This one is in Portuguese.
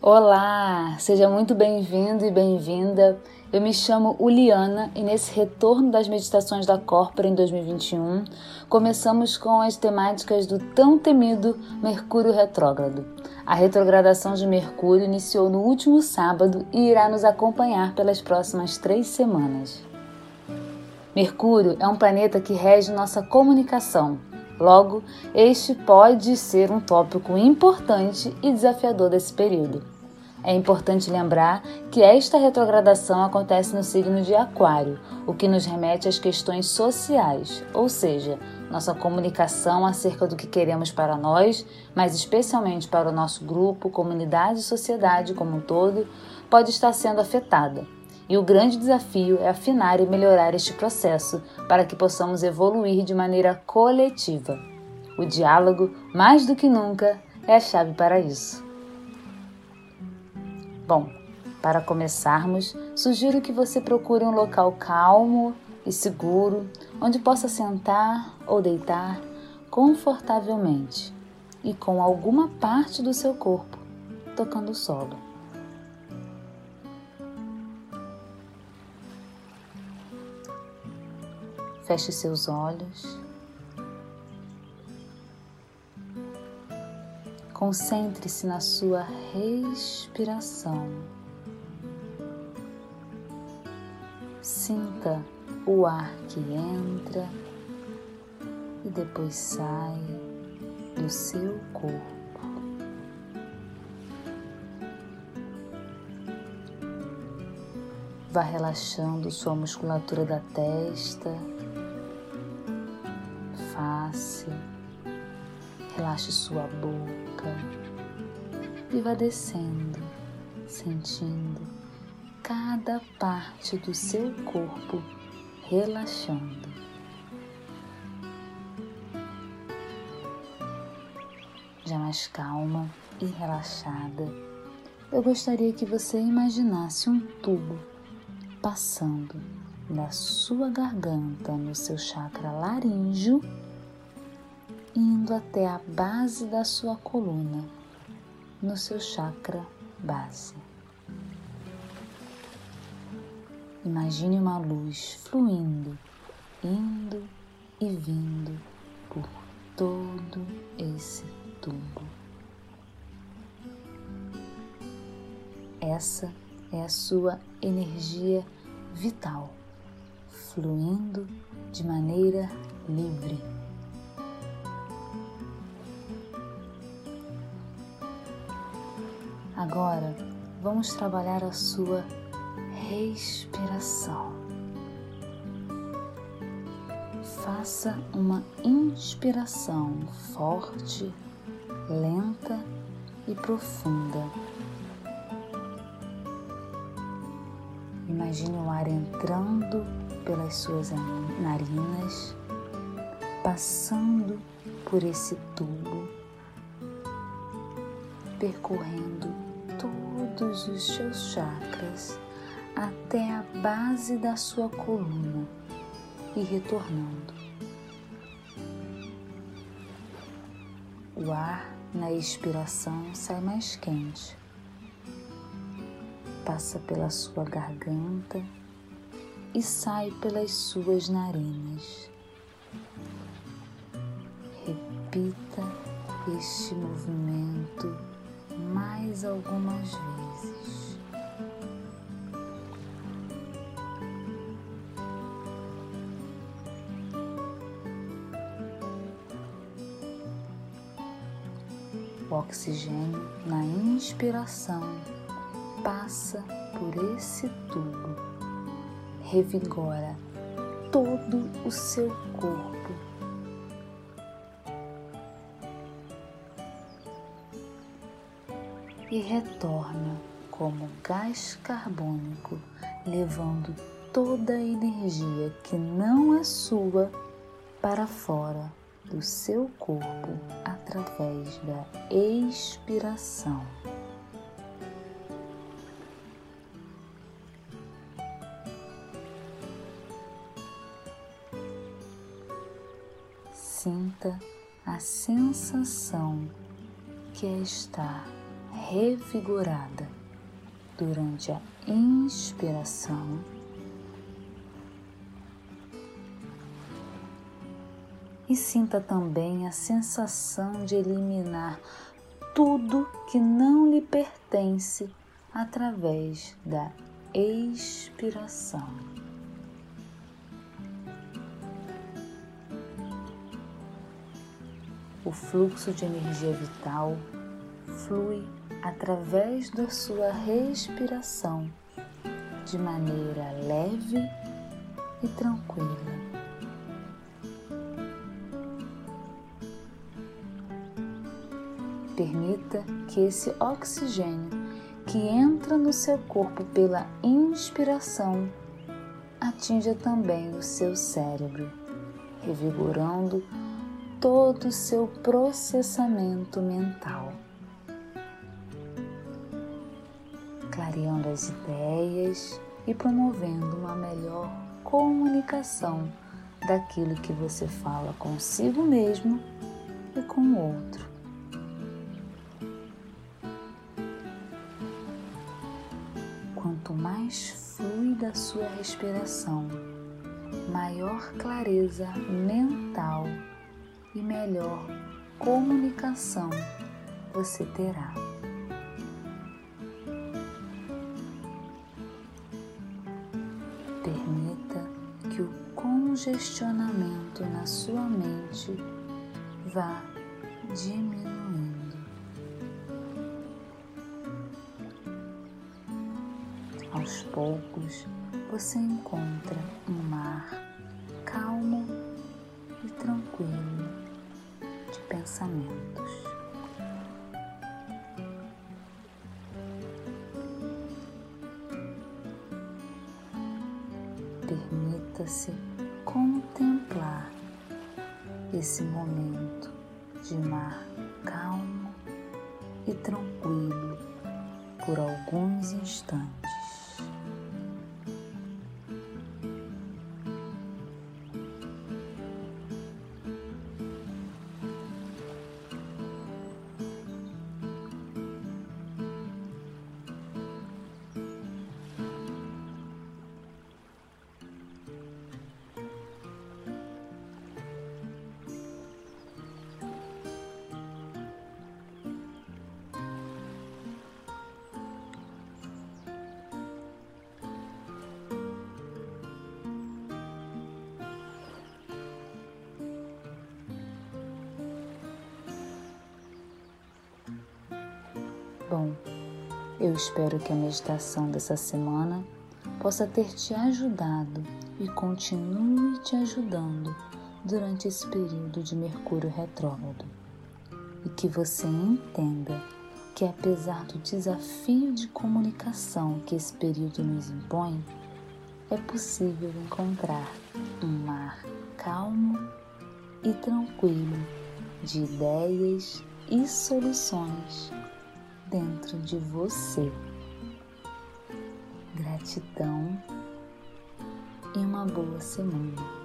Olá, seja muito bem-vindo e bem-vinda. Eu me chamo Uliana e nesse retorno das meditações da Corpora em 2021, começamos com as temáticas do tão temido Mercúrio retrógrado. A retrogradação de Mercúrio iniciou no último sábado e irá nos acompanhar pelas próximas três semanas. Mercúrio é um planeta que rege nossa comunicação, Logo, este pode ser um tópico importante e desafiador desse período. É importante lembrar que esta retrogradação acontece no signo de Aquário, o que nos remete às questões sociais, ou seja, nossa comunicação acerca do que queremos para nós, mas especialmente para o nosso grupo, comunidade e sociedade como um todo, pode estar sendo afetada. E o grande desafio é afinar e melhorar este processo para que possamos evoluir de maneira coletiva. O diálogo, mais do que nunca, é a chave para isso. Bom, para começarmos, sugiro que você procure um local calmo e seguro onde possa sentar ou deitar confortavelmente e com alguma parte do seu corpo tocando o solo. Feche seus olhos. Concentre-se na sua respiração. Sinta o ar que entra e depois sai do seu corpo. Vá relaxando sua musculatura da testa relaxe sua boca e vá descendo, sentindo cada parte do seu corpo relaxando. Já mais calma e relaxada, eu gostaria que você imaginasse um tubo passando da sua garganta no seu chakra laríngeo indo até a base da sua coluna, no seu chakra base. Imagine uma luz fluindo, indo e vindo por todo esse tubo. Essa é a sua energia vital, fluindo de maneira livre. Agora vamos trabalhar a sua respiração. Faça uma inspiração forte, lenta e profunda. Imagine o ar entrando pelas suas narinas, passando por esse tubo, percorrendo todos os seus chakras até a base da sua coluna e retornando. O ar na expiração sai mais quente, passa pela sua garganta e sai pelas suas narinas. Repita este movimento mais algumas vezes. O oxigênio na inspiração passa por esse tubo, revigora todo o seu corpo e retorna como gás carbônico, levando toda a energia que não é sua para fora do seu corpo através da expiração. Sinta a sensação que é estar revigorada durante a inspiração. E sinta também a sensação de eliminar tudo que não lhe pertence através da expiração. O fluxo de energia vital flui através da sua respiração de maneira leve e tranquila. Permita que esse oxigênio que entra no seu corpo pela inspiração atinja também o seu cérebro, revigorando todo o seu processamento mental. Clareando as ideias e promovendo uma melhor comunicação daquilo que você fala consigo mesmo e com o outro. Quanto mais fluida a sua respiração, maior clareza mental e melhor comunicação você terá. Congestionamento na sua mente vá diminuindo. Aos poucos você encontra um mar calmo e tranquilo de pensamentos. Permita-se esse momento de mar calmo e tranquilo por alguns instantes. Bom, eu espero que a meditação dessa semana possa ter te ajudado e continue te ajudando durante esse período de Mercúrio retrógrado. E que você entenda que, apesar do desafio de comunicação que esse período nos impõe, é possível encontrar um mar calmo e tranquilo de ideias e soluções dentro de você. Gratidão e uma boa semana.